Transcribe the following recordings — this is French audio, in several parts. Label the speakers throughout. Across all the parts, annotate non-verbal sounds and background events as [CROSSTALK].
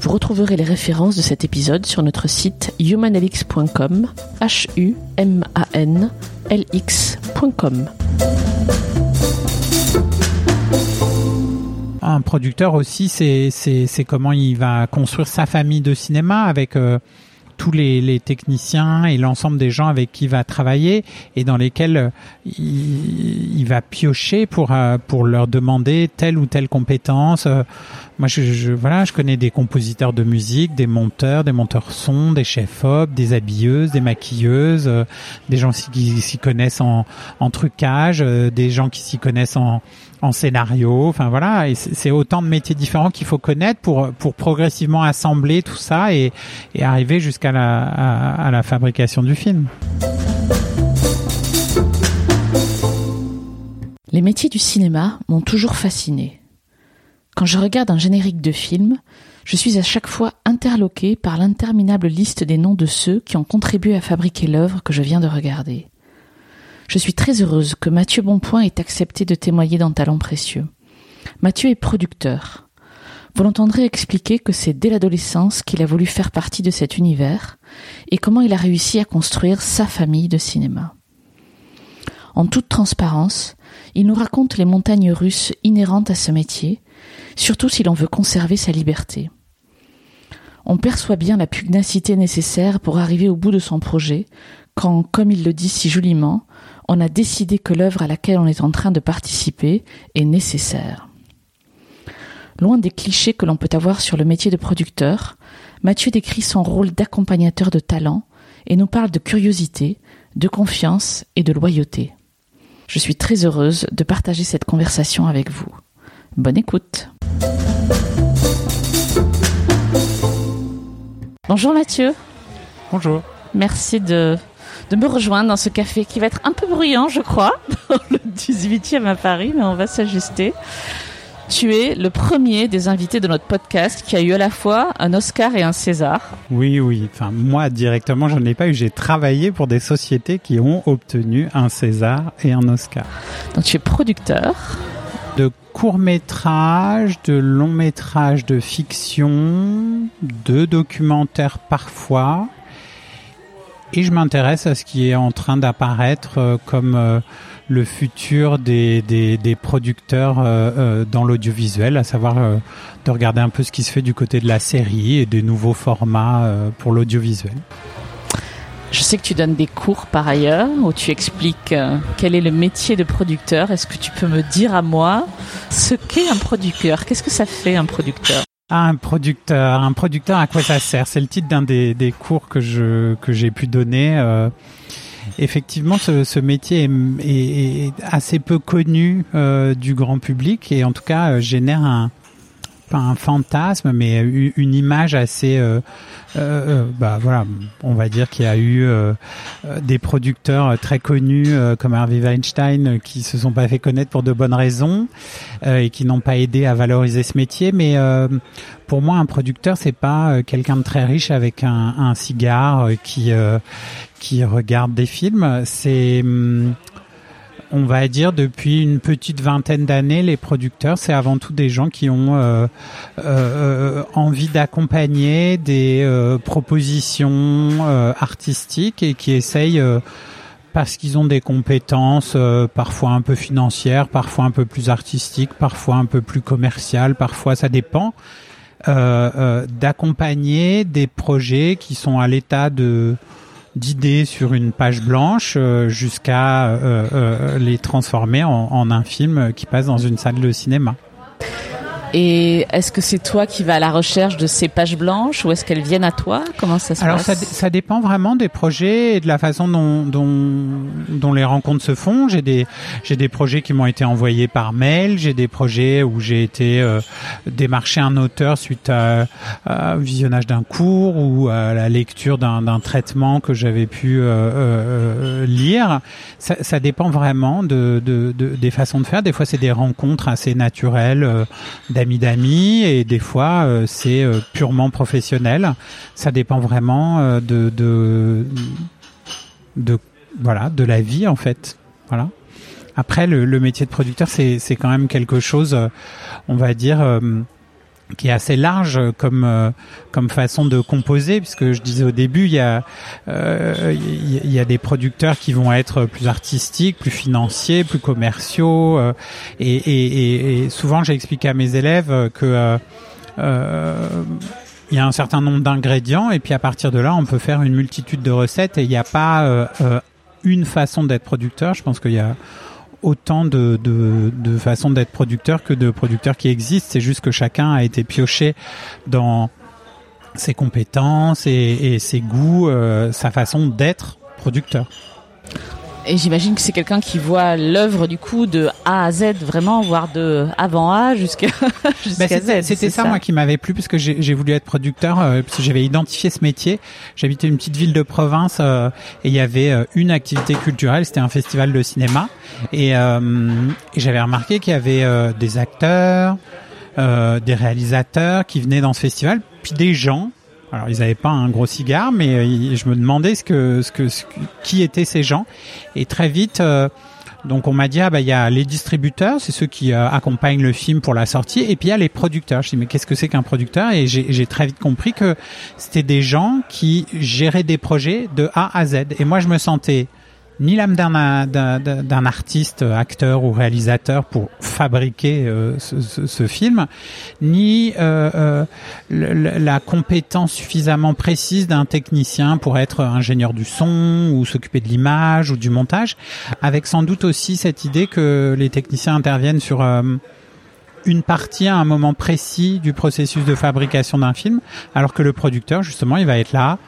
Speaker 1: Vous retrouverez les références de cet épisode sur notre site humanlx.com, h u m a n l.
Speaker 2: Un producteur aussi, c'est comment il va construire sa famille de cinéma avec euh, tous les, techniciens et l'ensemble des gens avec qui il va travailler et dans lesquels euh, il, va piocher euh, pour leur demander telle ou telle compétence. Moi, je, je, voilà, je connais des compositeurs de musique, des monteurs, des monteurs son, des chefs op, des habilleuses, des maquilleuses, euh, des gens qui s'y connaissent en, en trucage, euh, des gens qui s'y connaissent en, en scénario. Enfin voilà, et c'est autant de métiers différents qu'il faut connaître pour pour progressivement assembler tout ça et, et arriver jusqu'à la à, à la fabrication du film.
Speaker 1: Les métiers du cinéma m'ont toujours fasciné. Quand je regarde un générique de film, je suis à chaque fois interloqué par l'interminable liste des noms de ceux qui ont contribué à fabriquer l'œuvre que je viens de regarder. Je suis très heureuse que Mathieu Bonpoint ait accepté de témoigner dans Talent Précieux. Mathieu est producteur. Vous l'entendrez expliquer que c'est dès l'adolescence qu'il a voulu faire partie de cet univers et comment il a réussi à construire sa famille de cinéma. En toute transparence, il nous raconte les montagnes russes inhérentes à ce métier, surtout si l'on veut conserver sa liberté. On perçoit bien la pugnacité nécessaire pour arriver au bout de son projet, quand, comme il le dit si joliment, on a décidé que l'œuvre à laquelle on est en train de participer est nécessaire. Loin des clichés que l'on peut avoir sur le métier de producteur, Mathieu décrit son rôle d'accompagnateur de talent et nous parle de curiosité, de confiance et de loyauté. Je suis très heureuse de partager cette conversation avec vous. Bonne écoute. Bonjour Mathieu.
Speaker 2: Bonjour.
Speaker 1: Merci de, de me rejoindre dans ce café qui va être un peu bruyant, je crois, [LAUGHS] dans le 18e à Paris, mais on va s'ajuster. Tu es le premier des invités de notre podcast qui a eu à la fois un Oscar et un César.
Speaker 2: Oui, oui. Enfin, moi, directement, je n'ai pas eu. J'ai travaillé pour des sociétés qui ont obtenu un César et un Oscar.
Speaker 1: Donc, tu es producteur.
Speaker 2: De courts-métrages, de longs-métrages de fiction, de documentaires parfois. Et je m'intéresse à ce qui est en train d'apparaître euh, comme euh, le futur des, des, des producteurs euh, euh, dans l'audiovisuel, à savoir euh, de regarder un peu ce qui se fait du côté de la série et des nouveaux formats euh, pour l'audiovisuel.
Speaker 1: Je sais que tu donnes des cours par ailleurs où tu expliques quel est le métier de producteur. Est-ce que tu peux me dire à moi ce qu'est un producteur? Qu'est-ce que ça fait un producteur?
Speaker 2: Ah, un producteur, un producteur, à quoi ça sert? C'est le titre d'un des, des cours que je que j'ai pu donner. Effectivement, ce, ce métier est, est, est, assez peu connu euh, du grand public et en tout cas euh, génère un pas un fantasme, mais une image assez, euh, euh, bah voilà, on va dire qu'il y a eu euh, des producteurs très connus comme Harvey Weinstein qui se sont pas fait connaître pour de bonnes raisons et qui n'ont pas aidé à valoriser ce métier. Mais pour moi, un producteur, c'est pas quelqu'un de très riche avec un, un cigare qui qui regarde des films. C'est hum, on va dire depuis une petite vingtaine d'années, les producteurs, c'est avant tout des gens qui ont euh, euh, envie d'accompagner des euh, propositions euh, artistiques et qui essayent euh, parce qu'ils ont des compétences euh, parfois un peu financières, parfois un peu plus artistiques, parfois un peu plus commerciales, parfois ça dépend, d'accompagner des projets qui sont à l'état de d'idées sur une page blanche euh, jusqu'à euh, euh, les transformer en, en, un film qui passe dans une salle de cinéma.
Speaker 1: Et est-ce que c'est toi qui vas à la recherche de ces pages blanches ou est-ce qu'elles viennent à toi? Comment ça se
Speaker 2: Alors
Speaker 1: passe?
Speaker 2: ça, ça, dépend vraiment des projets et de la façon dont, dont, dont les rencontres se font. J'ai des j'ai des projets qui m'ont été envoyés par mail. J'ai des projets où j'ai été euh, démarcher un auteur suite à, à visionnage d'un cours ou à la lecture d'un traitement que j'avais pu euh, euh, lire. Ça, ça, dépend vraiment de, de, de, des façons de faire. Des fois, c'est des rencontres assez naturelles d'amis d'amis et des fois, c'est purement professionnel. Ça dépend vraiment de, de de voilà de la vie en fait voilà après le, le métier de producteur c'est quand même quelque chose euh, on va dire euh, qui est assez large comme euh, comme façon de composer puisque je disais au début il y a il y a des producteurs qui vont être plus artistiques plus financiers plus commerciaux et, et, et, souvent j'ai expliqué à mes élèves que il y a un certain nombre d'ingrédients et puis à partir de là, on peut faire une multitude de recettes et il n'y a pas euh, euh, une façon d'être producteur. Je pense qu'il y a autant de, de, de façons d'être producteur que de producteurs qui existent. C'est juste que chacun a été pioché dans ses compétences et, ses goûts, euh, sa façon d'être producteur.
Speaker 1: Et j'imagine que c'est quelqu'un qui voit l'œuvre du coup de A à Z vraiment, voire de avant A jusqu'à [LAUGHS] jusqu'à
Speaker 2: bah, Z. C'était ça, moi qui m'avait plu parce que j'ai voulu être producteur euh, parce que j'avais identifié ce métier. J'habitais une petite ville de province euh, et il y avait euh, une activité culturelle, c'était un festival de cinéma et, et j'avais remarqué qu'il y avait des acteurs, des réalisateurs qui venaient dans ce festival, puis des gens alors ils n'avaient pas un gros cigare, mais euh, je me demandais ce que, ce que, qui étaient ces gens. Et très vite, euh, donc on m'a dit ah bah il y a les distributeurs, c'est ceux qui euh, accompagnent le film pour la sortie, et puis il y a les producteurs. Je dis mais qu'est-ce que c'est qu'un producteur? Et j'ai très vite compris que c'était des gens qui géraient des projets de A à Z. Et moi je me sentais ni l'âme d'un artiste, acteur ou réalisateur pour fabriquer euh, ce, film, ni euh, euh la compétence suffisamment précise d'un technicien pour être ingénieur du son ou s'occuper de l'image ou du montage, avec sans doute aussi cette idée que les techniciens interviennent sur une partie à un moment précis du processus de fabrication d'un film, alors que le producteur, justement, il va être là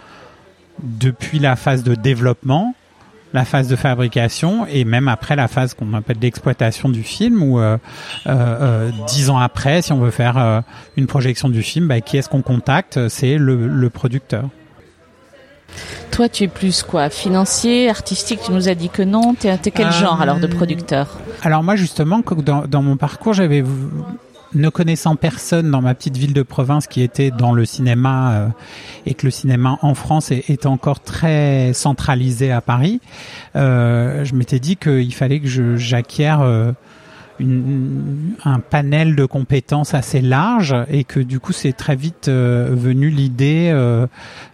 Speaker 2: depuis la phase de développement la phase de fabrication et même après la phase qu'on appelle d'exploitation du film ou euh, euh, euh, dix ans après si on veut faire une projection du film bah, qui est-ce qu'on contacte? C'est le, le, producteur.
Speaker 1: Toi tu es plus quoi? Financier artistique? Tu nous as dit que non. T'es es quel genre alors de producteur?
Speaker 2: alors moi justement dans, dans mon parcours j'avais ne connaissant personne dans ma petite ville de province qui était dans le cinéma euh, et que le cinéma en France est, encore très centralisé à Paris, euh, je m'étais dit qu'il fallait que j'acquière euh, un panel de compétences assez large et que du coup c'est très vite euh, venu l'idée euh,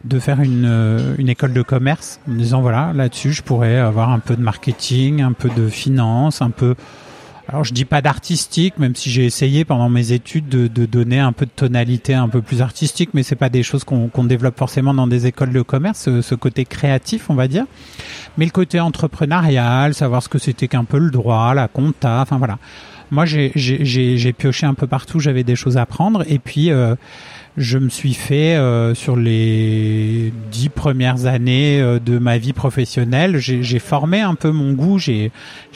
Speaker 2: de faire une, une école de commerce en me disant voilà là-dessus je pourrais avoir un peu de marketing, un peu de finance, un peu alors je dis pas d'artistique, même si j'ai essayé pendant mes études de, de, donner un peu de tonalité un peu plus artistique, mais c'est pas des choses qu'on développe forcément dans des écoles de commerce, ce, ce, côté créatif, on va dire. Mais le côté entrepreneurial, savoir ce que c'était qu'un peu le droit, la compta, enfin voilà. Moi j'ai pioché un peu partout, j'avais des choses à apprendre, et puis euh, je me suis fait euh, sur les dix premières années euh, de ma vie professionnelle, j'ai formé un peu mon goût. J'ai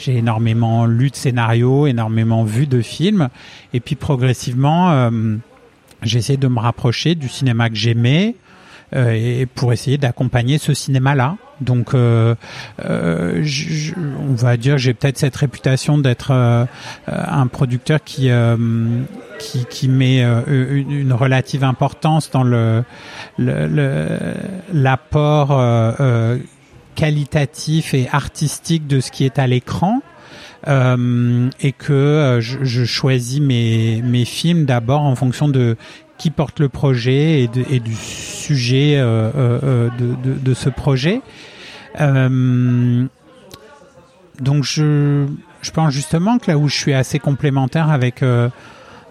Speaker 2: énormément lu de scénarios, énormément vu de films, et puis progressivement, euh, j'ai essayé de me rapprocher du cinéma que j'aimais, euh, et pour essayer d'accompagner ce cinéma-là. Donc, euh, euh, on va dire, j'ai peut-être cette réputation d'être euh, un producteur qui qui, met une, relative importance dans le l'apport qualitatif et artistique de ce qui est à l'écran. Et que je, je, choisis mes, mes films d'abord en fonction de qui porte le projet et, du sujet de, de, ce projet. Euh, donc je, je pense justement que là où je suis assez complémentaire avec euh,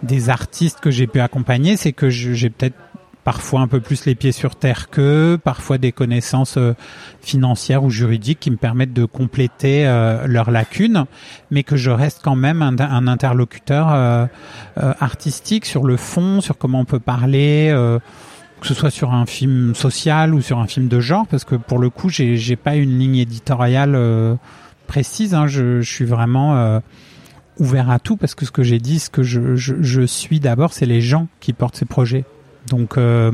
Speaker 2: des artistes que j'ai pu accompagner, c'est que j'ai peut-être parfois un peu plus les pieds sur terre qu'eux, parfois des connaissances euh, financières ou juridiques qui me permettent de compléter euh, leurs lacunes, mais que je reste quand même un, un interlocuteur euh, euh, artistique sur le fond, sur comment on peut parler, que ce soit sur un film social ou sur un film de genre, parce que pour le coup, j'ai pas une ligne éditoriale précise. Hein, je, suis vraiment ouvert à tout parce que ce que j'ai dit, ce que je, suis d'abord, c'est les gens qui portent ces projets. Donc, je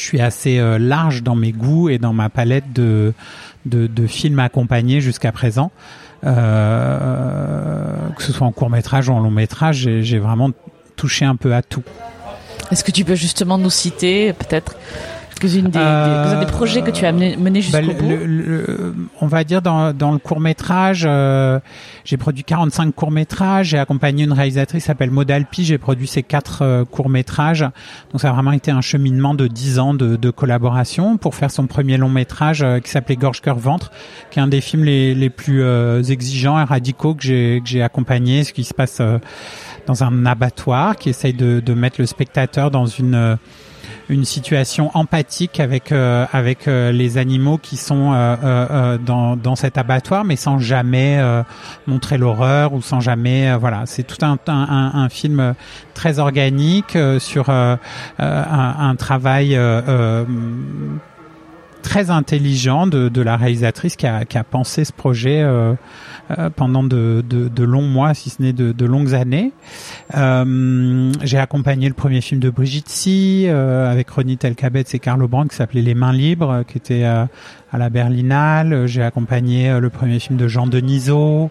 Speaker 2: suis assez large dans mes goûts et dans ma palette de, films accompagnés jusqu'à présent. Euh, que ce soit en court métrage ou en long métrage, j'ai vraiment touché un peu à tout.
Speaker 1: Est-ce que tu peux justement nous citer peut-être quelques-unes des, euh, des, projets que tu as menés jusqu'au bah, bout?
Speaker 2: On va dire dans, dans le court métrage, euh, j'ai produit 45 courts métrages, j'ai accompagné une réalisatrice qui s'appelle Modalpi, j'ai produit ces quatre euh, courts métrages. Donc ça a vraiment été un cheminement de 10 ans de, de collaboration pour faire son premier long métrage euh, qui s'appelait Gorge cœur ventre, qui est un des films les, les plus euh, exigeants et radicaux que j'ai que j'ai accompagné, ce qui se passe dans un abattoir, qui essaye de, de mettre le spectateur dans une une situation empathique avec euh, avec euh, les animaux qui sont euh, dans dans cet abattoir, mais sans jamais montrer l'horreur ou sans jamais voilà. C'est tout un, un, un film très organique sur un, un, travail très intelligent de, de la réalisatrice qui a, qui a pensé ce projet euh, euh, pendant de, de, de, longs mois, si ce n'est de, longues années. Euh, j'ai accompagné le premier film de Brigitte Si euh, avec Ronnie Telkabetz et Carlo Brandt qui s'appelait Les Mains Libres, qui était à la Berlinale. J'ai accompagné le premier film de Jean Denisot,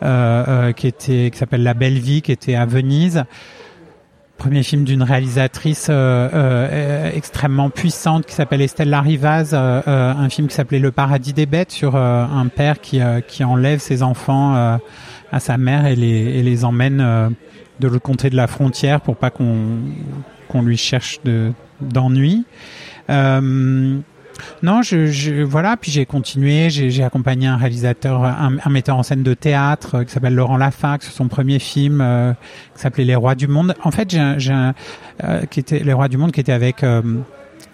Speaker 2: qui était qui s'appelle La Belle Vie, qui était à Venise premier film d'une réalisatrice euh, euh, extrêmement puissante qui s'appelle Estelle Larivaz, euh, un film qui s'appelait Le paradis des bêtes sur un père qui, qui enlève ses enfants à sa mère et les, et les emmène de l'autre côté de la frontière pour pas qu'on qu'on lui cherche de d'ennui. Non, je, je voilà. Puis j'ai continué. J'ai accompagné un réalisateur, un, un, metteur en scène de théâtre euh, qui s'appelle Laurent Lafax, son premier film euh, qui s'appelait Les Rois du Monde. En fait, j'ai euh, qui était Les Rois du Monde, qui était avec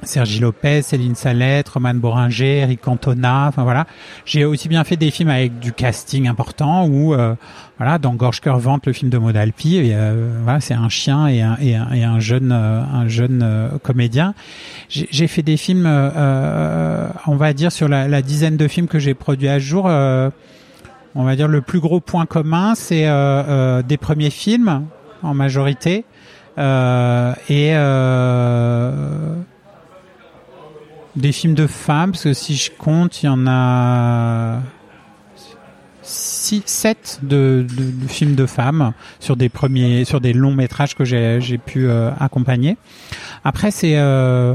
Speaker 2: Sergi Lopez, Céline Salette, Roman Boringer, Eric Cantona, enfin voilà. J'ai aussi bien fait des films avec du casting important où euh, voilà, dans Gorge cœur ventre, le film de Modalpi, et, euh, voilà, c'est un chien et un, et un, et un jeune euh, un jeune comédien. J'ai fait des films, on va dire sur la, la, dizaine de films que j'ai produits à jour. on va dire le plus gros point commun, c'est des premiers films en majorité et des films de femmes, parce que si je compte, il y en a 6, 7 de, films de femmes sur des premiers, sur des longs métrages que j'ai pu euh, accompagner. Après, c'est, euh,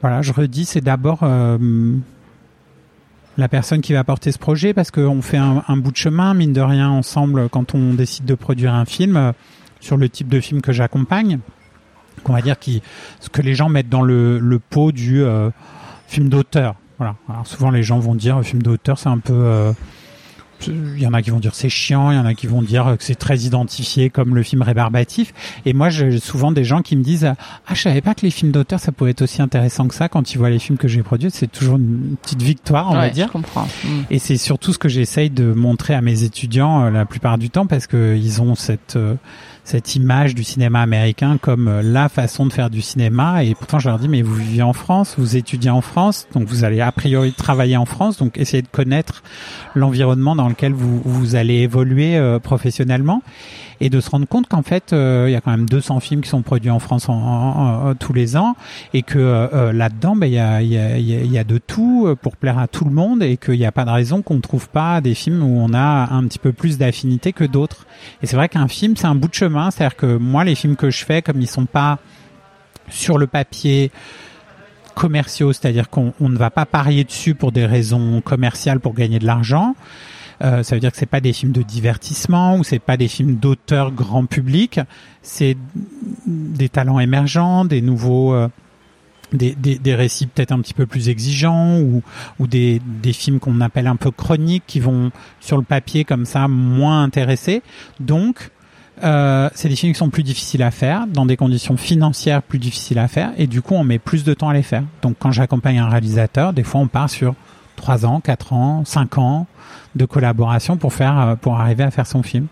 Speaker 2: voilà, je redis, c'est d'abord euh, la personne qui va porter ce projet, parce qu'on fait un, un, bout de chemin, mine de rien, ensemble, quand on décide de produire un film, sur le type de film que j'accompagne qu'on va dire qui ce que les gens mettent dans le, le pot du euh, film d'auteur. Voilà. Alors souvent les gens vont dire film d'auteur c'est un peu euh, il y en a qui vont dire c'est chiant, il y en a qui vont dire que c'est très identifié comme le film rébarbatif. Et moi, j'ai souvent des gens qui me disent ah je savais pas que les films d'auteur ça pouvait être aussi intéressant que ça quand ils voient les films que j'ai produits. C'est toujours une petite victoire, on
Speaker 1: ouais,
Speaker 2: va dire.
Speaker 1: Je comprends. Mm.
Speaker 2: Et c'est surtout ce que j'essaye de montrer à mes étudiants euh, la plupart du temps parce que ils ont cette euh, cette image du cinéma américain comme euh, la façon de faire du cinéma. Et pourtant, je leur dis, mais vous vivez en France, vous étudiez en France, donc vous allez a priori travailler en France, donc essayez de connaître l'environnement dans lequel vous, vous allez évoluer euh, professionnellement et de se rendre compte qu'en fait, euh, il y a quand même 200 films qui sont produits en France en, en, en, tous les ans et que euh, là-dedans, ben, il y, a, y, a, y, a, de tout pour plaire à tout le monde et qu'il n'y a pas de raison qu'on ne trouve pas des films où on a un petit peu plus d'affinité que d'autres. Et c'est vrai qu'un film, c'est un bout de chemin. C'est-à-dire que moi, les films que je fais, comme ils sont pas sur le papier commerciaux, c'est-à-dire qu'on ne va pas parier dessus pour des raisons commerciales pour gagner de l'argent. Euh, ça veut dire que c'est pas des films de divertissement ou c'est pas des films d'auteur grand public. C'est des talents émergents, des nouveaux, euh, des, des, des, récits peut-être un petit peu plus exigeants ou, ou des, des films qu'on appelle un peu chroniques qui vont sur le papier comme ça moins intéressés. Donc euh, c'est des films qui sont plus difficiles à faire, dans des conditions financières plus difficiles à faire, et du coup on met plus de temps à les faire. Donc quand j'accompagne un réalisateur, des fois on part sur 3 ans, 4 ans, 5 ans de collaboration pour faire euh, pour arriver à faire son film.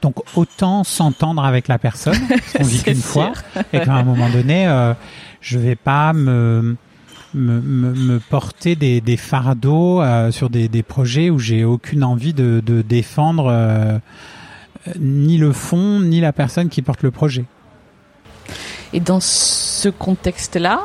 Speaker 2: Donc autant s'entendre avec la personne, [LAUGHS] on vit qu'une fois, et qu'à un moment donné, euh, je vais pas me me, me, porter des, des fardeaux sur des, des, projets où j'ai aucune envie de, de défendre ni le fond ni la personne qui porte le projet.
Speaker 1: Et dans ce contexte-là,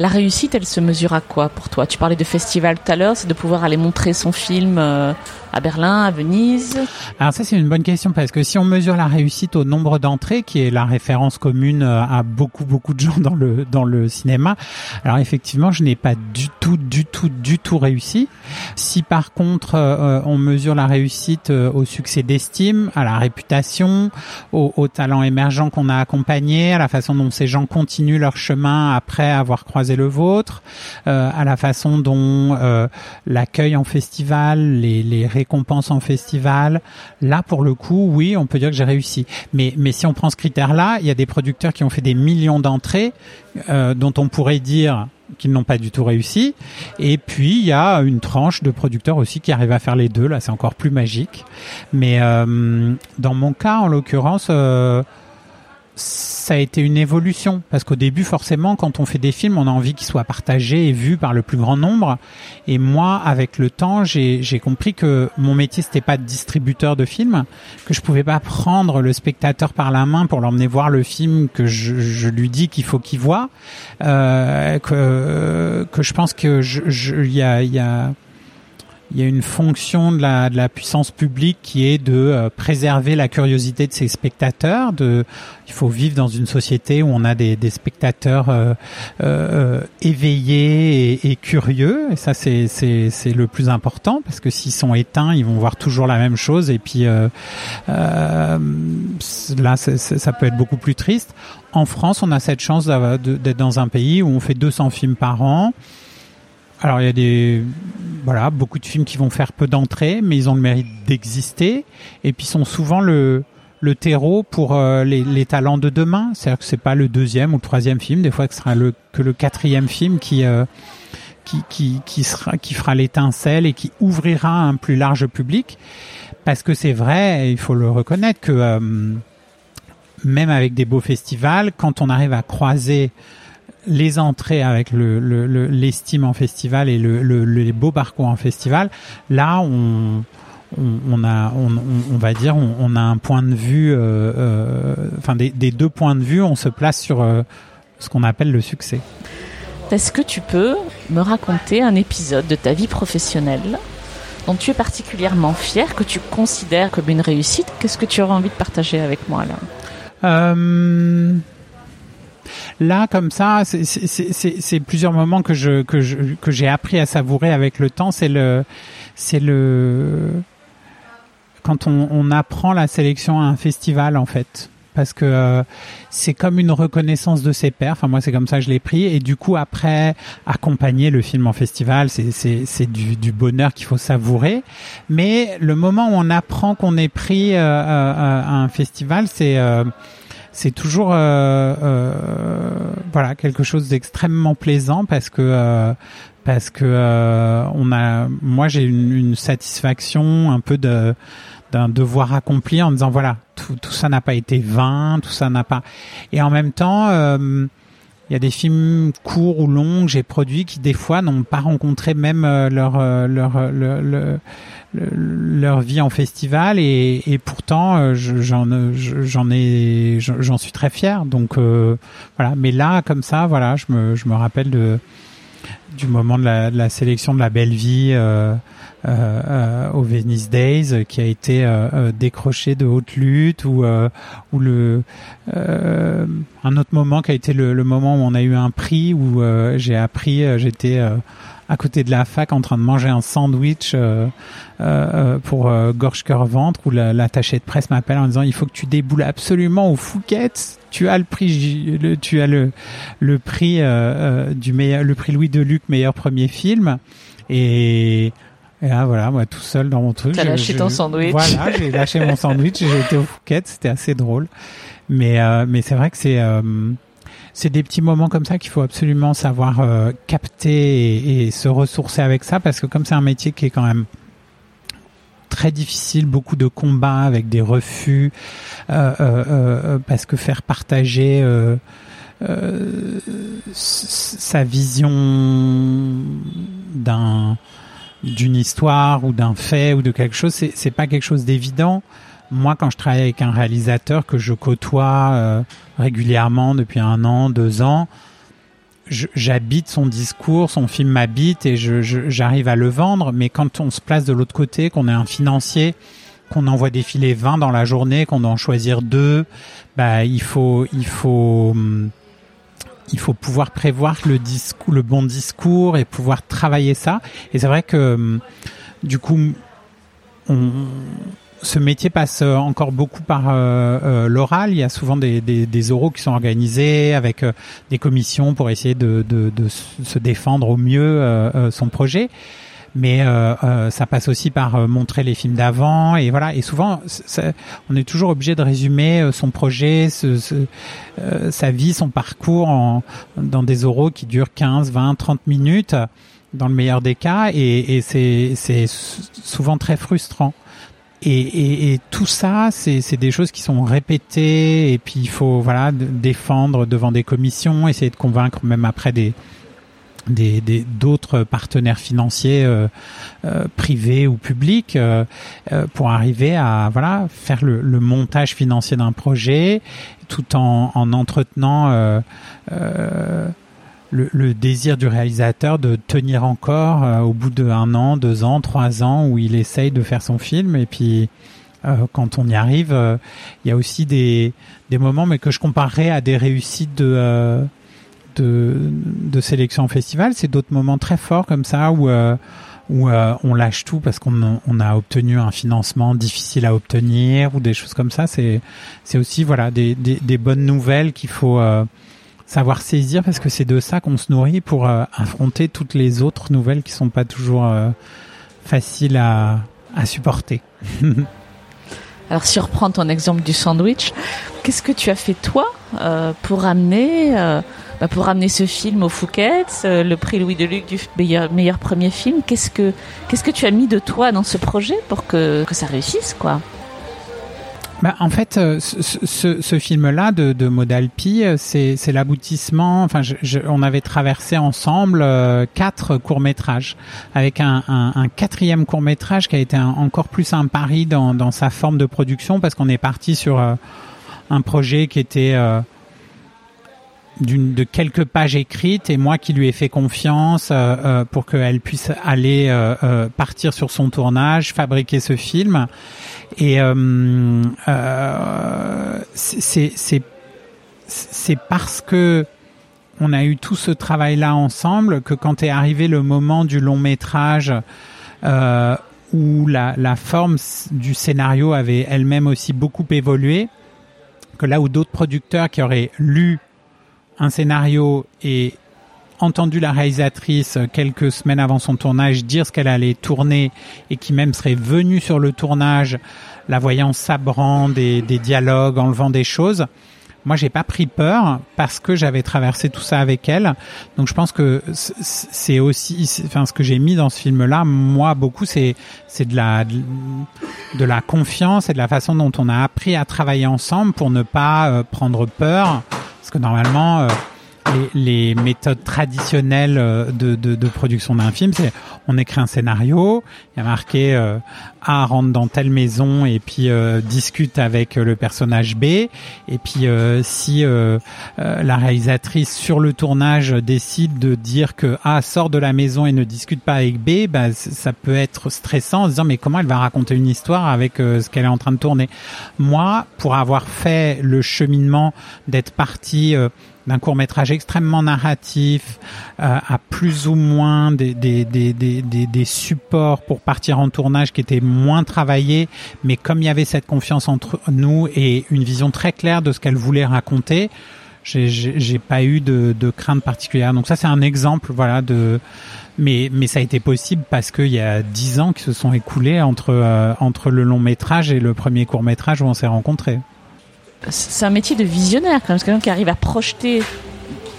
Speaker 1: la réussite, elle se mesure à quoi pour toi? Tu parlais de festival tout à l'heure, c'est de pouvoir aller montrer son film euh, à Berlin, à Venise
Speaker 2: Alors ça c'est une bonne question parce que si on mesure la réussite au nombre d'entrées, qui est la référence commune euh, à beaucoup beaucoup de [LAUGHS] gens dans le dans le cinéma, alors effectivement je n'ai pas du tout du tout du tout réussi. Si par contre euh, on mesure la réussite au succès d'estime, à la réputation, au, au talent émergent qu'on a accompagné, à la façon dont ces gens continuent leur chemin après avoir croisé le vôtre, euh, à la façon dont euh, l'accueil en festival, les, les, récompenses en festival. Là, pour le coup, oui, on peut dire que j'ai réussi. Mais, mais si on prend ce critère-là, il y a des producteurs qui ont fait des millions d'entrées, euh, dont on pourrait dire qu'ils n'ont pas du tout réussi. Et puis il y a une tranche de producteurs aussi qui arrivent à faire les deux. Là, c'est encore plus magique. Mais euh, dans mon cas, en l'occurrence, euh, ça a été une évolution. Parce qu'au début forcément quand on fait des films on a envie qu'ils soient partagés et vus par le plus grand nombre. Et moi avec le temps j'ai compris que mon métier c'était pas de distributeur de films que je pouvais pas prendre le spectateur par la main pour l'emmener voir le film que je, je lui dis qu'il faut qu'il voit. Euh, que que je pense que je il y a y a il y a une fonction de la, de la puissance publique qui est de euh, préserver la curiosité de ses spectateurs. De, il faut vivre dans une société où on a des, des spectateurs euh, euh, éveillés et, et, curieux. Et ça, c'est, c'est, c'est le plus important parce que s'ils sont éteints, ils vont voir toujours la même chose. Et puis euh, euh là, ça peut être beaucoup plus triste. En France, on a cette chance d'être dans un pays où on fait 200 films par an. Alors il y a des voilà beaucoup de films qui vont faire peu d'entrées, mais ils ont le mérite d'exister et puis sont souvent le le terreau pour euh, les, les, talents de demain. C'est-à-dire que c'est pas le deuxième ou le troisième film, des fois que ce sera le que le quatrième film qui euh, qui, qui, qui sera qui fera l'étincelle et qui ouvrira un plus large public. Parce que c'est vrai, il faut le reconnaître que euh, même avec des beaux festivals, quand on arrive à croiser les entrées avec le, l'estime en festival et le, les beaux parcours en festival, là on on, a, on, va dire, on, a un point de vue, euh, euh, enfin des, deux points de vue, on se place sur euh, ce qu'on appelle le succès.
Speaker 1: Est-ce que tu peux me raconter un épisode de ta vie professionnelle dont tu es particulièrement fier, que tu considères comme une réussite? Qu'est-ce que tu aurais envie de partager avec moi là
Speaker 2: Là, comme ça, c'est plusieurs moments que je que je que j'ai appris à savourer avec le temps. C'est le c'est le quand on, on, apprend la sélection à un festival en fait parce que euh, c'est comme une reconnaissance de ses pairs. Enfin moi c'est comme ça que je l'ai pris et du coup après accompagner le film en festival c'est du, du bonheur qu'il faut savourer. Mais le moment où on apprend qu'on est pris euh, euh, à un festival c'est c'est toujours euh, euh, voilà quelque chose d'extrêmement plaisant parce que euh, parce que on a moi j'ai une, satisfaction un peu de d'un devoir accompli en disant voilà tout, tout ça n'a pas été vain tout ça n'a pas. Et en même temps il y a des films courts ou longs que j'ai produits qui des fois n'ont pas rencontré même leur leur, leur, leur leur vie en festival. Et, pourtant euh, j'en j'en ai j'en suis très fier. Donc euh, voilà. Mais là comme ça voilà je me je me rappelle de du moment de la, de la sélection de la belle vie euh, euh, au Venice Days qui a été euh, décroché de haute lutte ou ou le un autre moment qui a été le, le, moment où on a eu un prix où j'ai appris j'étais à côté de la fac en train de manger un sandwich euh, euh, pour euh, gorge cœur ventre où l'attaché de presse m'appelle en disant il faut que tu déboules absolument au Fouquet tu as le prix le, tu as le le prix euh, du meilleur le prix Louis Deluc meilleur premier film et et là, voilà, moi, tout seul dans mon truc.
Speaker 1: T'as lâché ton sandwich.
Speaker 2: Voilà, j'ai lâché mon sandwich, [LAUGHS] j'ai été au Fouquet, c'était assez drôle. Mais, mais c'est vrai que c'est, c'est des petits moments comme ça qu'il faut absolument savoir euh, capter et, se ressourcer avec ça parce que comme c'est un métier qui est quand même très difficile, beaucoup de combats avec des refus, euh, euh, parce que faire partager sa vision d'un d'une histoire ou d'un fait ou de quelque chose, c'est c'est pas quelque chose d'évident. Moi, quand je travaille avec un réalisateur que je côtoie régulièrement depuis un an, deux ans, j'habite son discours, son film m'habite et j'arrive à le vendre. Mais quand on se place de l'autre côté, qu'on est un financier, qu'on envoie défiler 20 dans la journée, qu'on doit en choisir deux, bah il faut il faut il faut pouvoir prévoir le le bon discours et pouvoir travailler ça. Et c'est vrai que du coup on ce métier passe euh, encore beaucoup par euh, euh, l'oral. Il y a souvent des, des, des, oraux qui sont organisés avec des commissions pour essayer de, de, de, se défendre au mieux son projet. Mais ça passe aussi par montrer les films d'avant et voilà. Et souvent, on est toujours obligé de résumer son projet, sa vie, son parcours en, dans des oraux qui durent 15, 20, 30 minutes dans le meilleur des cas. Et, et c'est souvent très frustrant. Et, et, et, tout ça, c'est des choses qui sont répétées et puis il faut voilà défendre devant des commissions, essayer de convaincre même après des des d'autres partenaires financiers euh, euh, privés ou publics euh, euh pour arriver à voilà faire le, le montage financier d'un projet tout en, en entretenant euh, le, le, désir du réalisateur de tenir encore euh, au bout d'un an, deux ans, trois ans où il essaye de faire son film et puis euh, quand on y arrive, euh, il y a aussi des, des moments mais que je comparerais à des réussites de de, de sélection en festival. C'est d'autres moments très forts comme ça où où on lâche tout parce qu'on on a obtenu un financement difficile à obtenir ou des choses comme ça. C'est c'est aussi voilà des, des, des bonnes nouvelles qu'il faut savoir saisir parce que c'est de ça qu'on se nourrit pour euh, affronter toutes les autres nouvelles qui sont pas toujours euh, faciles à, supporter. [LAUGHS]
Speaker 1: Alors si on reprend ton exemple du sandwich, qu'est-ce que tu as fait toi euh, pour amener bah, pour amener ce film au Fouquet, le prix Louis Deluc du meilleur, premier film? Qu'est-ce que que tu as mis de toi dans ce projet pour que, que ça réussisse quoi?
Speaker 2: Bah, en fait, euh, ce, ce, ce film-là de, de Modalpi, euh, c'est, l'aboutissement. Enfin, je, je, on avait traversé ensemble euh, quatre courts métrages, avec un, un, un quatrième court métrage qui a été encore plus un pari dans, dans sa forme de production, parce qu'on est parti sur un projet qui était d'une de quelques pages écrites et moi qui lui ai fait confiance euh, euh pour qu'elle puisse aller euh, euh, partir sur son tournage, fabriquer ce film. Et c'est c'est c'est parce que on a eu tout ce travail-là ensemble que quand est arrivé le moment du long métrage où la, la forme du scénario avait elle-même aussi beaucoup évolué, que là où d'autres producteurs qui auraient lu un scénario et entendu la réalisatrice quelques semaines avant son tournage dire ce qu'elle allait tourner et qui même serait venue sur le tournage, la voyant sabrant des, des dialogues, enlevant des choses. Moi, j'ai pas pris peur parce que j'avais traversé tout ça avec elle. Donc, je pense que c'est aussi, enfin, ce que j'ai mis dans ce film-là, moi, beaucoup, c'est c'est de la de la confiance et de la façon dont on a appris à travailler ensemble pour ne pas euh, prendre peur parce que normalement, euh, les, les, méthodes traditionnelles euh, de, de, de production d'un film, c'est on écrit un scénario, il y a marqué euh, A rentre dans telle maison et puis euh, discute avec le personnage B, et puis si la réalisatrice sur le tournage décide de dire que A sort de la maison et ne discute pas avec B, bah, ça peut être stressant en se disant mais comment elle va raconter une histoire avec ce qu'elle est en train de tourner? Moi, pour avoir fait le cheminement d'être parti d'un court métrage extrêmement narratif, euh, à plus ou moins des, des, des, des, des supports pour partir en tournage qui étaient moins travaillés, mais comme il y avait cette confiance entre nous et une vision très claire de ce qu'elle voulait raconter, j'ai pas eu de, de crainte particulière. Donc ça c'est un exemple, voilà, de mais mais ça a été possible parce qu'il y a dix ans qui se sont écoulés entre euh, entre le long métrage et le premier court métrage où on s'est rencontrés
Speaker 1: c'est un métier de visionnaire, quand même, quelqu'un qui arrive à projeter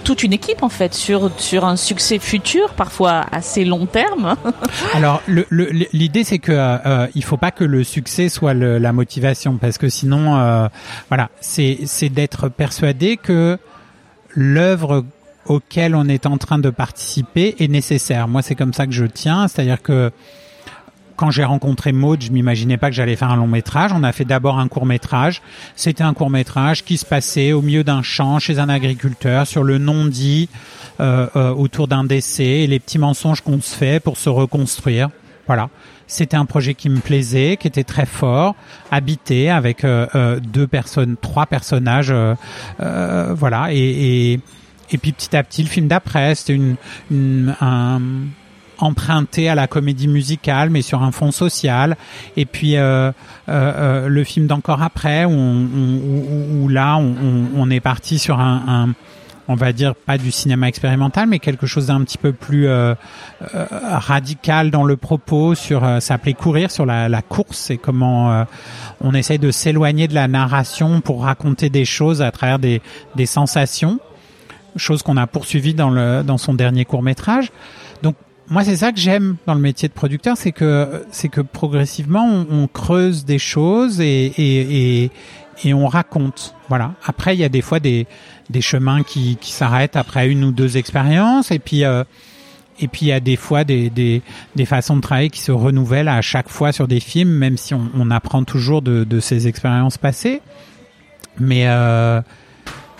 Speaker 1: toute une équipe en fait sur sur un succès futur, parfois assez long terme. [LAUGHS]
Speaker 2: Alors l'idée c'est que euh, il faut pas que le succès soit le, la motivation parce que sinon euh, voilà c'est c'est d'être persuadé que l'œuvre auquel on est en train de participer est nécessaire. Moi, c'est comme ça que je tiens, c'est-à-dire que quand j'ai rencontré Maud, je m'imaginais pas que j'allais faire un long métrage. On a fait d'abord un court métrage. C'était un court métrage qui se passait au milieu d'un champ chez un agriculteur sur le non-dit euh, euh, autour d'un décès et les petits mensonges qu'on se fait pour se reconstruire. Voilà. C'était un projet qui me plaisait, qui était très fort, habité avec euh, deux personnes, trois personnages, voilà. Et, et, et puis petit à petit, le film d'après, c'était une, une un emprunté à la comédie musicale, mais sur un fond social. Et puis euh, euh, euh le film d'encore après, où, où, où, là, on, on, est parti sur un, un, on va dire pas du cinéma expérimental, mais quelque chose d'un petit peu plus euh, euh radical dans le propos. Sur, euh, ça s'appelait courir sur la, la course et comment on essaye de s'éloigner de la narration pour raconter des choses à travers des, des sensations chose qu'on a poursuivi dans le dans son dernier court métrage. Moi, c'est ça que j'aime dans le métier de producteur, c'est que c'est que progressivement on, creuse des choses et, et on raconte. Voilà. Après, il y a des fois des des chemins qui, qui s'arrêtent après une ou deux expériences, et puis euh, et puis il y a des fois des, des, des façons de travailler qui se renouvellent à chaque fois sur des films, même si on, on apprend toujours de, de ces expériences passées. Mais euh,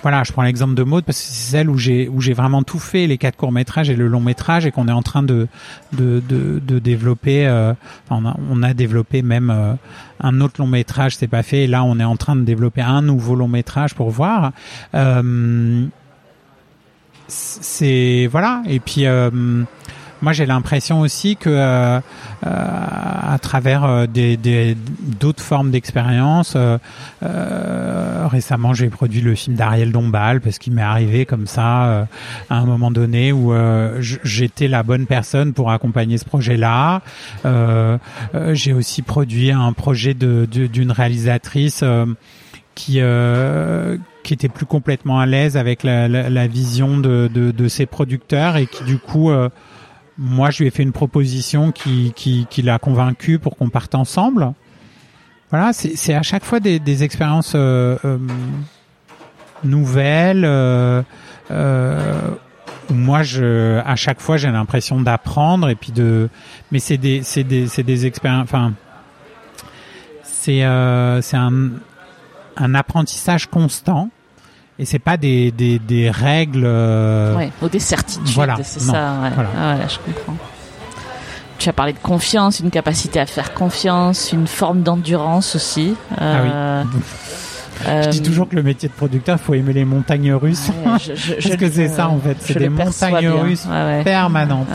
Speaker 2: voilà, je prends l'exemple de Maud parce que c'est celle où j'ai où j'ai vraiment tout fait, les quatre courts métrages et le long métrage, et qu'on est en train de de de, de développer. Euh, on, a, on, a, développé même euh, un autre long métrage, c'est pas fait. Et là, on est en train de développer un nouveau long métrage pour voir. Euh, c'est voilà. Et puis euh, moi j'ai l'impression aussi que euh, euh à travers euh, des d'autres formes d'expérience, euh, euh, récemment j'ai produit le film d'Ariel Dombal parce qu'il m'est arrivé comme ça à un moment donné où j'étais la bonne personne pour accompagner ce projet-là. j'ai aussi produit un projet de d'une réalisatrice qui euh, qui était plus complètement à l'aise avec la, la, la vision de, de, de, ses producteurs et qui du coup euh, moi, je lui ai fait une proposition qui, qui, qui l'a convaincu pour qu'on parte ensemble. Voilà, c'est à chaque fois des, des expériences euh, euh, nouvelles. Euh, euh, où moi, je, à chaque fois, j'ai l'impression d'apprendre et puis de. Mais c'est des, c'est des, c'est des expériences. Enfin, c'est, euh, c'est un, un apprentissage constant et c'est pas des, des, des règles euh...
Speaker 1: ouais, ou des certitudes
Speaker 2: voilà
Speaker 1: c'est ça ouais. Voilà. Ah, ouais, je comprends tu as parlé de confiance une capacité à faire confiance une forme d'endurance aussi
Speaker 2: euh... ah oui je dis toujours que le métier de producteur, il faut aimer les montagnes russes. Ouais, je, je, [LAUGHS] Parce que c'est ça en fait, c'est des montagnes bien. russes ouais, ouais. permanentes.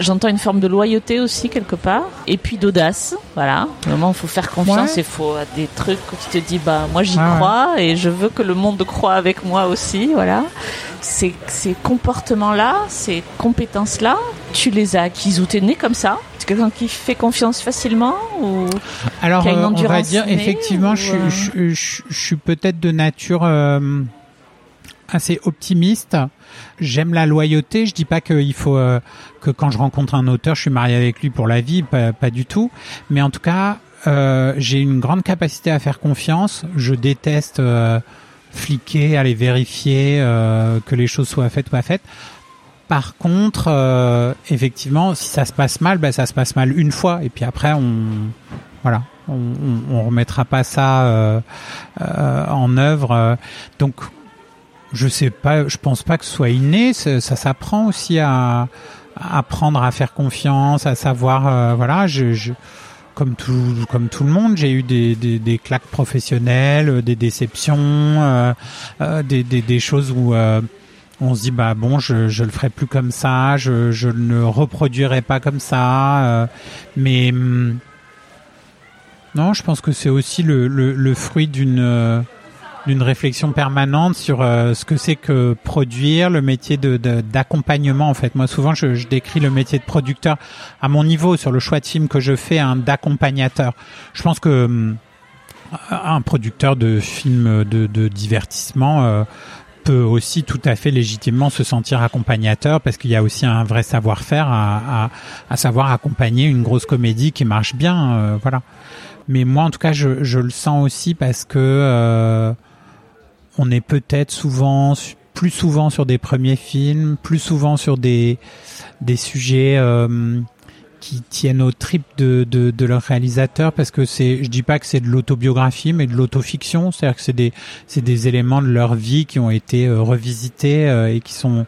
Speaker 1: J'entends une forme de loyauté aussi quelque part, et puis d'audace. Voilà, moment il faut faire confiance, il faut des trucs où tu te dis bah moi j'y crois et je veux que le monde croit avec moi aussi. Voilà, ces, ces comportements-là, ces compétences-là, tu les as acquises ou t'es né comme ça? Quelqu'un qui fait confiance facilement ou
Speaker 2: alors qui a une euh, on va dire effectivement je, euh... je, je, je, suis peut-être de nature euh, assez optimiste j'aime la loyauté. Je dis pas qu'il faut euh, que quand je rencontre un auteur je suis marié avec lui pour la vie. Pas, pas du tout. Mais en tout cas euh, j'ai une grande capacité à faire confiance. Je déteste fliquer aller vérifier que les choses soient faites ou pas faites. Par contre, euh, effectivement, si ça se passe mal, ben ça se passe mal une fois, et puis après, on, voilà, on, on, on remettra pas ça euh, euh, en œuvre. Donc, je sais pas, je pense pas que ce soit inné. Ça, s'apprend aussi à, à, apprendre à faire confiance, à savoir, euh, voilà, je, je comme tout comme tout le monde, j'ai eu des, des, des, claques professionnelles, des déceptions, euh, euh, des, des, des, choses où euh, on se dit bah bon je je le ferai plus comme ça je je ne reproduirai pas comme ça euh, mais hum, non je pense que c'est aussi le, le, le fruit d'une euh, d'une réflexion permanente sur euh, ce que c'est que produire le métier de d'accompagnement en fait moi souvent je, je, décris le métier de producteur à mon niveau sur le choix de film que je fais un d'accompagnateur je pense que hum, un producteur de films de, de divertissement euh, peut aussi tout à fait légitimement se sentir accompagnateur parce qu'il y a aussi un vrai savoir-faire à, à, à, savoir accompagner une grosse comédie qui marche bien, euh, voilà. Mais moi, en tout cas, je, je le sens aussi parce que euh, on est peut-être souvent plus souvent sur des premiers films, plus souvent sur des des sujets euh, qui tiennent au trip de, de, de, leur réalisateur parce que c'est je dis pas que c'est de l'autobiographie mais de l'autofiction. C'est-à-dire que c'est des c'est des éléments de leur vie qui ont été euh, revisités euh, et qui sont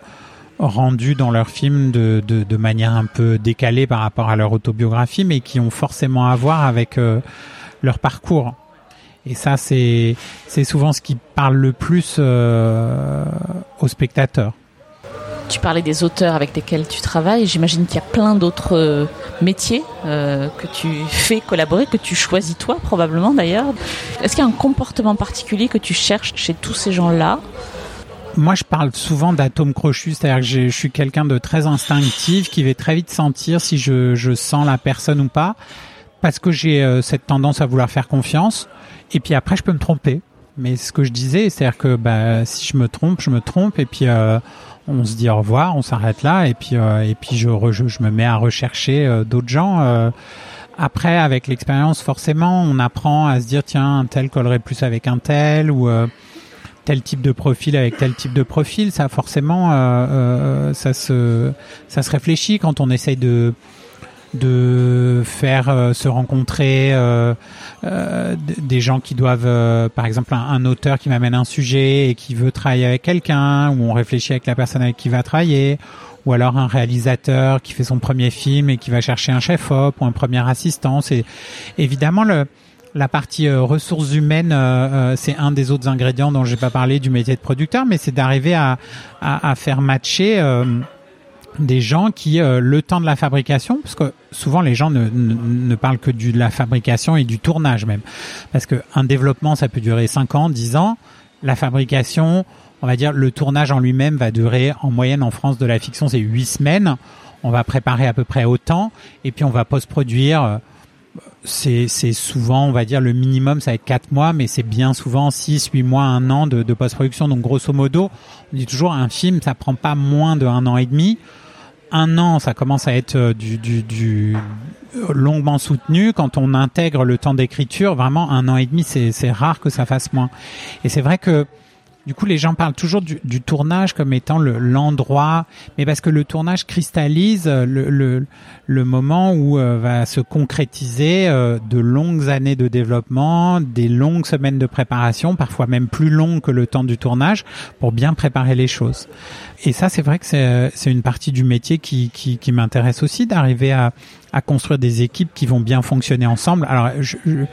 Speaker 2: rendus dans leur film de, de, manière un peu décalée par rapport à leur autobiographie mais qui ont forcément à voir avec leur parcours et ça, c'est c'est souvent ce qui parle le plus euh, aux spectateurs.
Speaker 1: Tu parlais des auteurs avec lesquels tu travailles. J'imagine qu'il y a plein d'autres euh, métiers euh, que tu fais collaborer, que tu choisis toi probablement d'ailleurs. Est-ce qu'il y a un comportement particulier que tu cherches chez tous ces gens-là?
Speaker 2: Moi, je parle souvent d'atome crochu, c'est-à-dire que je suis quelqu'un de très instinctif qui va très vite sentir si je, je sens la personne ou pas, parce que j'ai euh, cette tendance à vouloir faire confiance. Et puis après, je peux me tromper. Mais ce que je disais, c'est-à-dire que bah, si je me trompe, je me trompe. Et puis euh, on se dit au revoir, on s'arrête là. Et puis euh, et puis je, je, je, me mets à rechercher euh, d'autres gens. Euh. après, avec l'expérience, forcément, on apprend à se dire tiens, un tel collerait plus avec un tel ou tel type de profil avec tel type de profil. Ça, forcément, ça se ça se réfléchit quand on essaye de de faire euh, se rencontrer euh, euh, des gens qui doivent, par exemple, un, auteur qui m'amène un sujet et qui veut travailler avec quelqu'un, ou on réfléchit avec la personne avec qui va travailler, ou alors un réalisateur qui fait son premier film et qui va chercher un chef-op ou un premier assistant. C'est évidemment le la partie ressources humaines, c'est un des autres ingrédients dont j'ai pas parlé du métier de producteur, mais c'est d'arriver à, à, à, faire matcher des gens qui, euh, le temps de la fabrication, parce que souvent les gens ne, ne, parlent que du, de la fabrication et du tournage même, parce que un développement ça peut durer 5 ans, 10 ans, la fabrication, on va dire le tournage en lui-même va durer en moyenne en France de la fiction c'est 8 semaines, on va préparer à peu près autant, et puis on va post-produire c'est, c'est souvent, on va dire, le minimum, ça va être 4 mois, mais c'est bien souvent 6, 8 mois, 1 an de, de post-production. Donc, grosso modo, on dit toujours, un film, ça prend pas moins de un an et demi un an, ça commence à être euh, du, du, du longuement soutenu. Quand on intègre le temps d'écriture, vraiment un an et demi, c'est rare que ça fasse moins. Et c'est vrai que du coup, les gens parlent toujours du, du tournage comme étant l'endroit, mais parce que le tournage cristallise euh, le, le, le moment où euh, va se concrétiser euh, de longues années de développement, des longues semaines de préparation, parfois même plus longues que le temps du tournage, pour bien préparer les choses. Et ça, c'est vrai que c'est une partie du métier qui, qui, qui m'intéresse aussi, d'arriver à, à construire des équipes qui vont bien fonctionner ensemble. Alors, je, je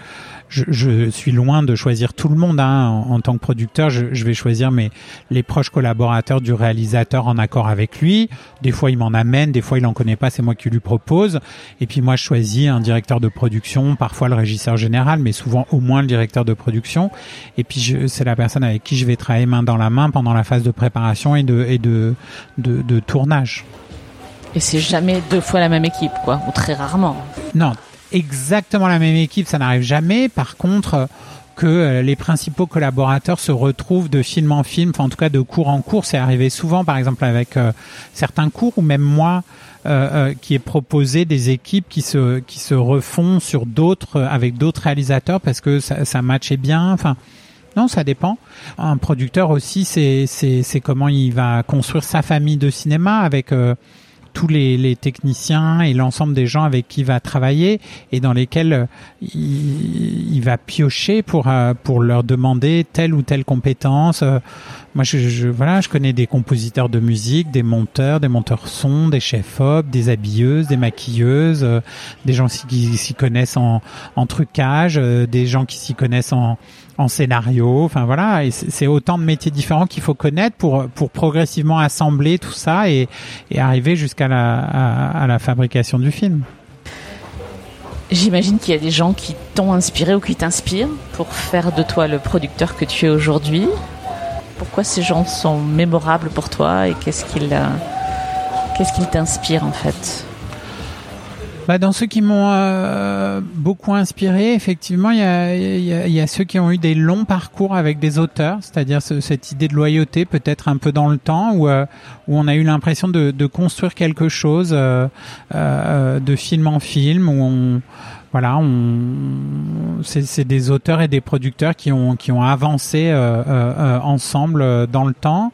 Speaker 2: je, je, suis loin de choisir tout le monde hein. en, tant que producteur. Je, je, vais choisir mes les proches collaborateurs du réalisateur en accord avec lui. Des fois, il m'en amène, des fois, il en connaît pas, c'est moi qui lui propose. Et puis moi, je choisis un directeur de production, parfois le régisseur général, mais souvent au moins le directeur de production. Et puis c'est la personne avec qui je vais travailler main dans la main pendant la phase de préparation et de et de, de, de tournage.
Speaker 1: Et c'est jamais deux fois la même équipe, quoi, ou très rarement.
Speaker 2: Non, exactement la même équipe, ça n'arrive jamais. Par contre, que euh, les principaux collaborateurs se retrouvent de film en film, enfin en tout cas de cours en cours. C'est arrivé souvent, par exemple avec euh, certains cours ou même moi, euh, qui est proposé des équipes qui se qui se refont sur d'autres avec d'autres réalisateurs parce que ça, ça matchait bien. Enfin. Non, ça dépend. Un producteur aussi, c'est c'est comment il va construire sa famille de cinéma avec tous les, les techniciens et l'ensemble des gens avec qui il va travailler et dans lesquels euh, il, va piocher pour euh, pour leur demander telle ou telle compétence. Euh, moi, je, je, voilà, je connais des compositeurs de musique, des monteurs, des monteurs son, des chefs op, des habilleuses, des maquilleuses, des gens qui s'y connaissent en, en trucage, des gens qui s'y connaissent en en scénario. Enfin voilà, c'est autant de métiers différents qu'il faut connaître pour progressivement assembler tout ça et, arriver jusqu'à la fabrication du film.
Speaker 1: J'imagine qu'il y a des gens qui t'ont inspiré ou qui t'inspirent pour faire de toi le producteur que tu es aujourd'hui. Pourquoi ces gens sont mémorables pour toi et qu'est-ce qu'ils qu'est-ce qu'ils t'inspirent en fait?
Speaker 2: Bah, dans ceux qui m'ont euh, beaucoup inspiré, effectivement, il y a, y, a, y a, ceux qui ont eu des longs parcours avec des auteurs, c'est-à-dire ce, cette idée de loyauté, peut-être un peu dans le temps, où, euh, où on a eu l'impression de, de, construire quelque chose euh, euh de film en film, où on voilà, on, c'est des auteurs et des producteurs qui ont qui ont avancé euh, euh, ensemble dans le temps.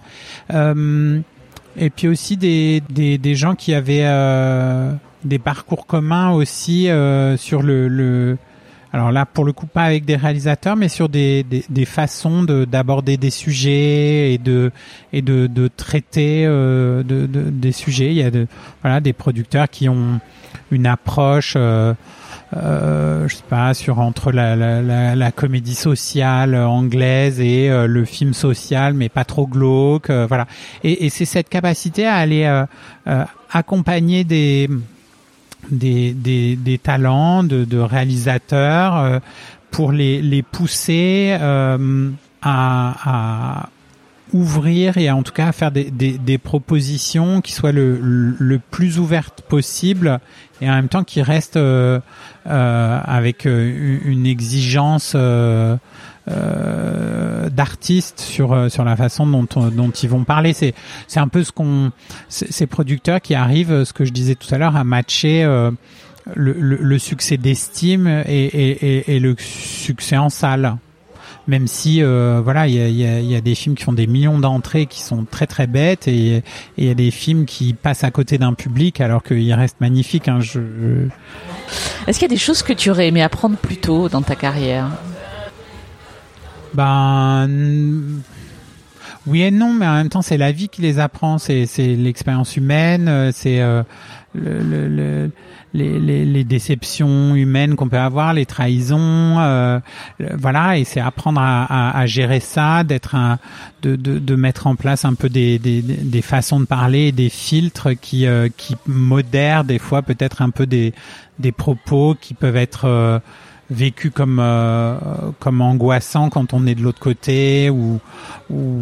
Speaker 2: et puis aussi des, des, des gens qui avaient des parcours communs aussi sur le, le alors là, pour le coup, pas avec des réalisateurs, mais sur des, des, des façons d'aborder des sujets et de et de, de traiter euh, de, de, des sujets. Il y a de, voilà des producteurs qui ont une approche. Euh, euh, je sais pas sur entre la, la, la, comédie sociale anglaise et euh, le film social mais pas trop glauque euh, voilà et, et c'est cette capacité à aller accompagner des des, des, talents de, de réalisateurs euh, pour les, les pousser euh, à, ouvrir et en tout cas à faire des, des, des propositions qui soient le, le, plus ouvertes possible et en même temps qui restent euh, euh avec une exigence euh, d'artistes sur euh, sur la façon dont dont ils vont parler. C'est c'est un peu ce qu'on ces producteurs qui arrivent, ce que je disais tout à l'heure, à matcher. Euh, le, le, succès d'estime et, et, et, le succès en salle même si voilà il y a, y, a, y a, des films qui font des millions d'entrées qui sont très très bêtes et il y a des films qui passent à côté d'un public alors qu'ils restent magnifiques hein, je...
Speaker 1: est-ce qu'il y a des choses que tu aurais aimé apprendre plus tôt dans ta carrière?
Speaker 2: Ben oui et non, mais en même temps c'est la vie qui les apprend, c'est c'est l'expérience humaine, euh, c'est euh, le, le, les, les, les, déceptions humaines qu'on peut avoir, les trahisons, euh, voilà, et c'est apprendre à, à, à, gérer ça, d'être un, de, de, de, mettre en place un peu des, des, des façons de parler, des filtres qui euh, qui modèrent des fois peut-être un peu des des propos qui peuvent être vécu comme euh, comme angoissant quand on est de l'autre côté ou, ou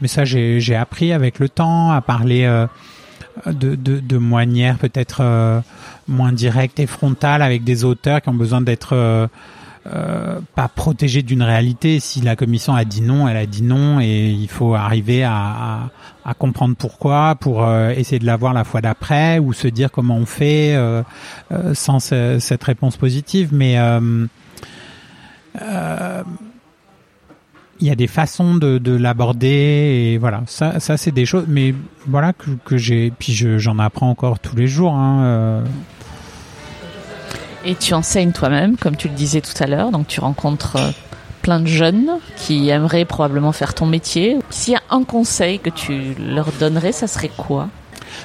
Speaker 2: mais ça j'ai appris avec le temps à parler euh, de, de, de manière peut-être euh, moins directe et frontale avec des auteurs qui ont besoin d'être euh, pas protégé d'une réalité. Si la commission a dit non, elle a dit non, et il faut arriver à, à, comprendre pourquoi, pour euh, essayer de l'avoir la fois d'après, ou se dire comment on fait euh, sans cette réponse positive. Mais il y a des façons de, de l'aborder et voilà. Ça ça c'est des choses mais voilà que, que j'ai puis j'en apprends encore tous les jours hein,
Speaker 1: et tu enseignes toi-même, comme tu le disais tout à l'heure, donc tu rencontres euh, plein de jeunes qui aimeraient probablement faire ton métier. S'il y a un conseil que tu leur donnerais, ça serait quoi?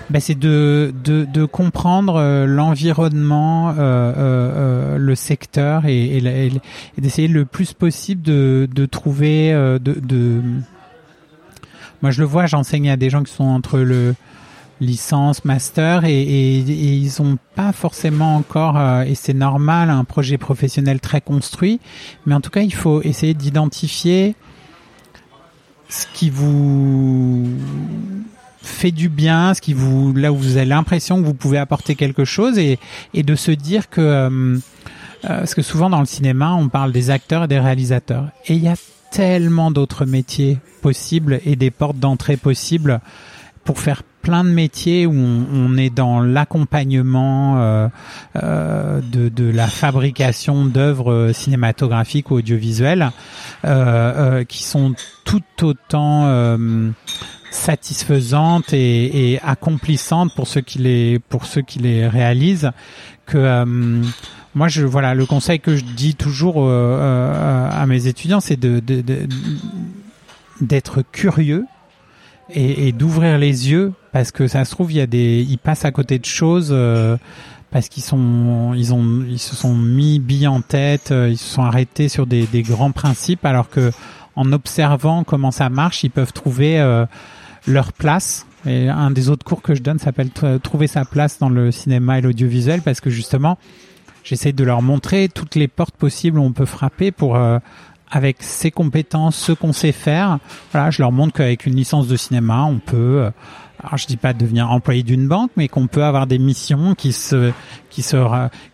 Speaker 2: Ben, c'est de, de, de, comprendre euh, l'environnement, euh, euh, le secteur et, et, et d'essayer le plus possible de, de trouver de, de... Moi, je le vois, j'enseigne à des gens qui sont entre le licence, master, et, et, ils ont pas forcément encore, euh, et c'est normal, un projet professionnel très construit, mais en tout cas, il faut essayer d'identifier ce qui vous fait du bien, ce qui vous, là où vous avez l'impression que vous pouvez apporter quelque chose, et, de se dire que, euh, euh, parce que souvent dans le cinéma, on parle des acteurs et des réalisateurs, et il y a tellement d'autres métiers possibles et des portes d'entrée possibles pour faire plein de métiers où on, est dans l'accompagnement euh, de, la fabrication d'œuvres cinématographiques ou audiovisuelles qui sont tout autant satisfaisantes et, et, accomplissantes pour ceux qui les pour ceux qui les réalisent que moi je voilà le conseil que je dis toujours à mes étudiants c'est de d'être curieux et, et d'ouvrir les yeux parce que ça se trouve il y a des ils passent à côté de choses euh, parce qu'ils sont ils ont ils se sont mis billes en tête euh, ils se sont arrêtés sur des, des, grands principes alors que en observant comment ça marche ils peuvent trouver euh, leur place et un des autres cours que je donne s'appelle trouver sa place dans le cinéma et l'audiovisuel parce que justement j'essaie de leur montrer toutes les portes possibles où on peut frapper pour avec ses compétences, ce qu'on sait faire. Voilà, je leur montre qu'avec une licence de cinéma, on peut, euh, alors je dis pas devenir employé d'une banque, mais qu'on peut avoir des missions qui se, qui se,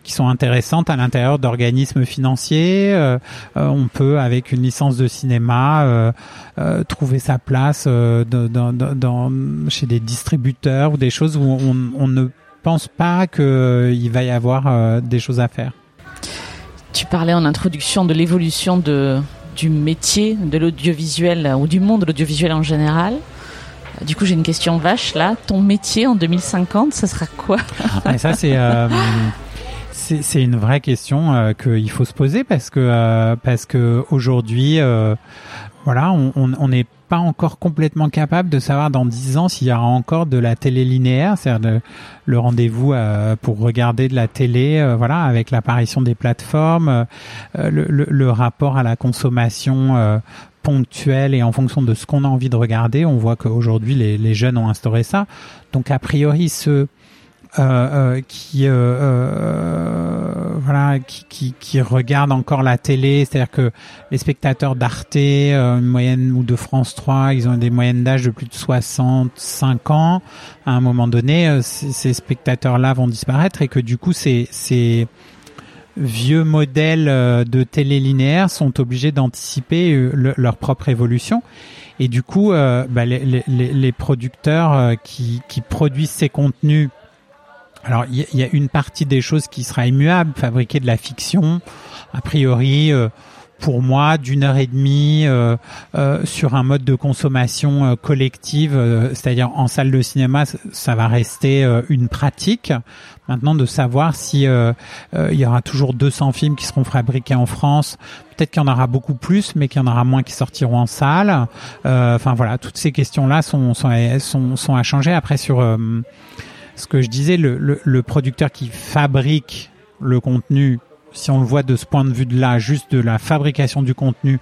Speaker 2: qui sont intéressantes à l'intérieur d'organismes financiers. Euh, euh, on peut, avec une licence de cinéma, trouver sa place dans, dans, dans, chez des distributeurs ou des choses où on, on ne pense pas qu'il va y avoir des choses à faire.
Speaker 1: Tu parlais en introduction de l'évolution de, du métier de l'audiovisuel ou du monde de l'audiovisuel en général. Du coup, j'ai une question vache là. Ton métier en 2050, ça sera quoi [LAUGHS]
Speaker 2: Ça, c'est euh, c'est une vraie question euh, qu'il faut se poser parce que euh, parce que aujourd'hui, voilà, on n'est pas encore complètement capable de savoir dans dix ans s'il y aura encore de la télé linéaire, c'est-à-dire le, rendez-vous pour regarder de la télé, voilà, avec l'apparition des plateformes, le, le, rapport à la consommation ponctuel et en fonction de ce qu'on a envie de regarder. On voit qu'aujourd'hui les, les, jeunes ont instauré ça. Donc a priori ceux euh, euh qui euh, euh, voilà qui, qui, qui, regardent encore la télé, c'est-à-dire que les spectateurs d'Arte, une moyenne ou de France 3, ils ont des moyennes d'âge de plus de 65 ans. À un moment donné, ces spectateurs-là vont disparaître et que du coup c'est vieux modèles euh, de télé linéaire sont obligés d'anticiper euh, leur propre évolution. Et du coup, euh, bah, les, les, les, producteurs qui, qui, produisent ces contenus, alors il y, y, a une partie des choses qui sera immuable, fabriquer de la fiction, a priori pour moi d'une heure et demie euh, euh, sur un mode de consommation euh, collective, c'est-à-dire en salle de cinéma, ça va rester une pratique. Maintenant, de savoir si il y aura toujours 200 films qui seront fabriqués en France, peut-être qu'il y en aura beaucoup plus, mais qu'il y en aura moins qui sortiront en salle. Enfin voilà, toutes ces questions-là sont, sont, sont, à changer. Après sur ce que je disais, le, le, le producteur qui fabrique le contenu si on le voit de ce point de vue de là, juste de la fabrication du contenu,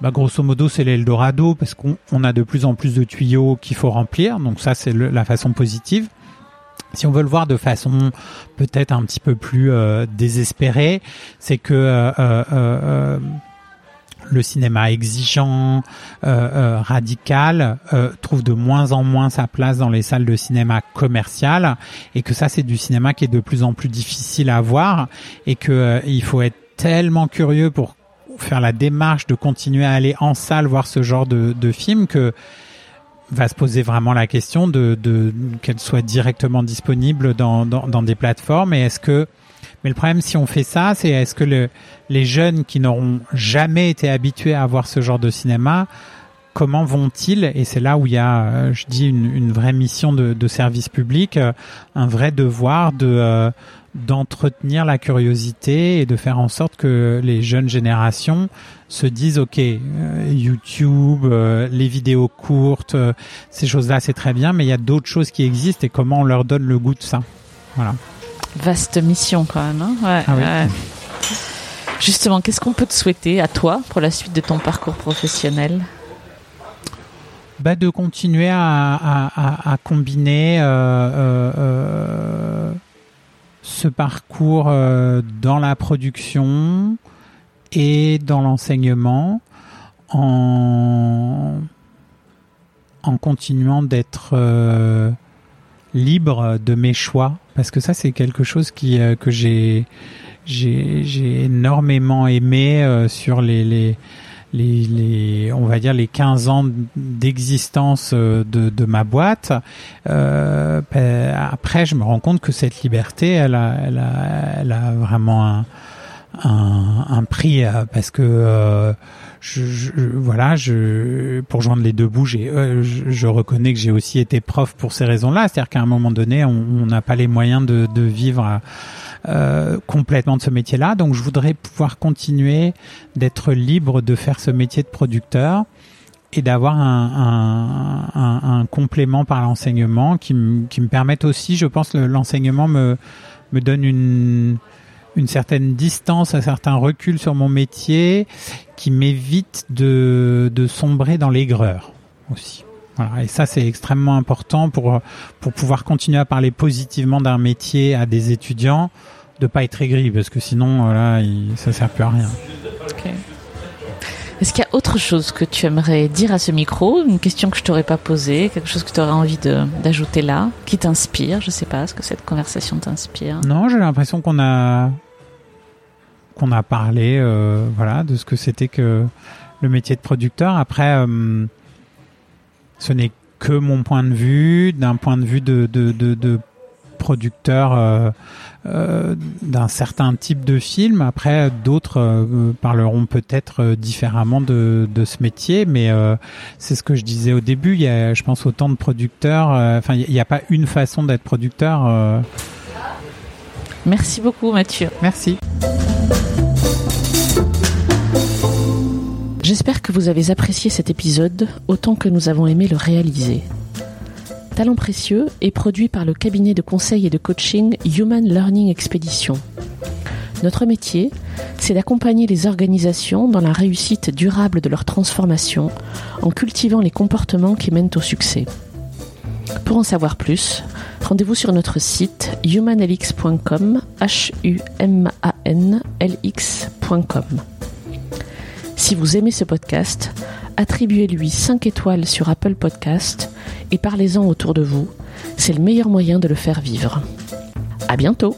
Speaker 2: bah, grosso modo, c'est l'Eldorado parce qu'on a de plus en plus de tuyaux qu'il faut remplir. Donc ça, c'est la façon positive. Si on veut le voir de façon peut-être un petit peu plus euh, désespérée, c'est que euh, euh, le cinéma exigeant, euh, euh, radical, euh, trouve de moins en moins sa place dans les salles de cinéma commerciales et que ça c'est du cinéma qui est de plus en plus difficile à voir et que il faut être tellement curieux pour faire la démarche de continuer à aller en salle voir ce genre de, de film que va se poser vraiment la question de, de qu'elle soit directement disponible dans, dans, dans des plateformes et est-ce que mais le problème, si on fait ça, c'est est-ce que le, les jeunes qui n'auront jamais été habitués à voir ce genre de cinéma, comment vont-ils? Et c'est là où il y a, euh, je dis, une, une vraie mission de, de, service public, euh, un vrai devoir de euh, d'entretenir la curiosité et de faire en sorte que les jeunes générations se disent ok YouTube les vidéos courtes ces choses là c'est très bien mais il y a d'autres choses qui existent et comment on leur donne le goût de ça? Voilà.
Speaker 1: Vaste mission quand même. Hein? Ouais,
Speaker 2: ah
Speaker 1: Justement, qu'est-ce qu'on peut te souhaiter à toi pour la suite de ton parcours professionnel
Speaker 2: bah, de continuer à, combiner euh, euh, euh, ce parcours dans la production et dans l'enseignement en, continuant d'être libre de mes choix. Parce que ça c'est quelque chose que j'ai j'ai énormément aimé euh, sur les, les les, les, on va dire les 15 ans d'existence euh, de, de, ma boîte. Euh, ben, après, je me rends compte que cette liberté, elle a, elle a, elle a vraiment un, un, un prix parce que je, je, voilà, je, pour joindre les deux bouts, j'ai, euh, je, je, reconnais que j'ai aussi été prof pour ces raisons-là. C'est-à-dire qu'à un moment donné, on n'a pas les moyens de, de vivre euh, complètement de ce métier-là. Donc, je voudrais pouvoir continuer d'être libre de faire ce métier de producteur et d'avoir un, un, un, complément par l'enseignement qui, qui me permette aussi, je pense, l'enseignement me, me donne une une certaine distance, un certain recul sur mon métier qui m'évite de, de sombrer dans l'aigreur aussi. Voilà. Et ça, c'est extrêmement important pour, pour pouvoir continuer à parler positivement d'un métier à des étudiants, de pas être aigri, parce que sinon, voilà, il, ça sert plus à rien.
Speaker 1: Okay. Est-ce qu'il y a autre chose que tu aimerais dire à ce micro? Une question que je t'aurais pas posée Quelque chose que tu aurais envie d'ajouter là Qui t'inspire? Je sais pas, est-ce que cette conversation t'inspire?
Speaker 2: Non, j'ai l'impression qu'on a qu'on a parlé, euh, voilà, de ce que c'était que le métier de producteur. Après, euh, ce n'est que mon point de vue, d'un point de vue de, de, de, de producteurs d'un certain type de film. Après, d'autres parleront peut-être différemment de, de, ce métier, mais c'est ce que je disais au début. Il y a, je pense, autant de producteurs. Enfin, il n'y a pas une façon d'être producteur.
Speaker 1: Merci beaucoup, Mathieu.
Speaker 2: Merci.
Speaker 1: J'espère que vous avez apprécié cet épisode autant que nous avons aimé le réaliser. Talent précieux est produit par le cabinet de conseil et de coaching Human Learning Expedition. Notre métier, c'est d'accompagner les organisations dans la réussite durable de leur transformation en cultivant les comportements qui mènent au succès. Pour en savoir plus, rendez-vous sur notre site humanlx.com, h u m a n l. Si vous aimez ce podcast, attribuez-lui 5 étoiles sur Apple Podcast et parlez-en autour de vous. C'est le meilleur moyen de le faire vivre. À bientôt!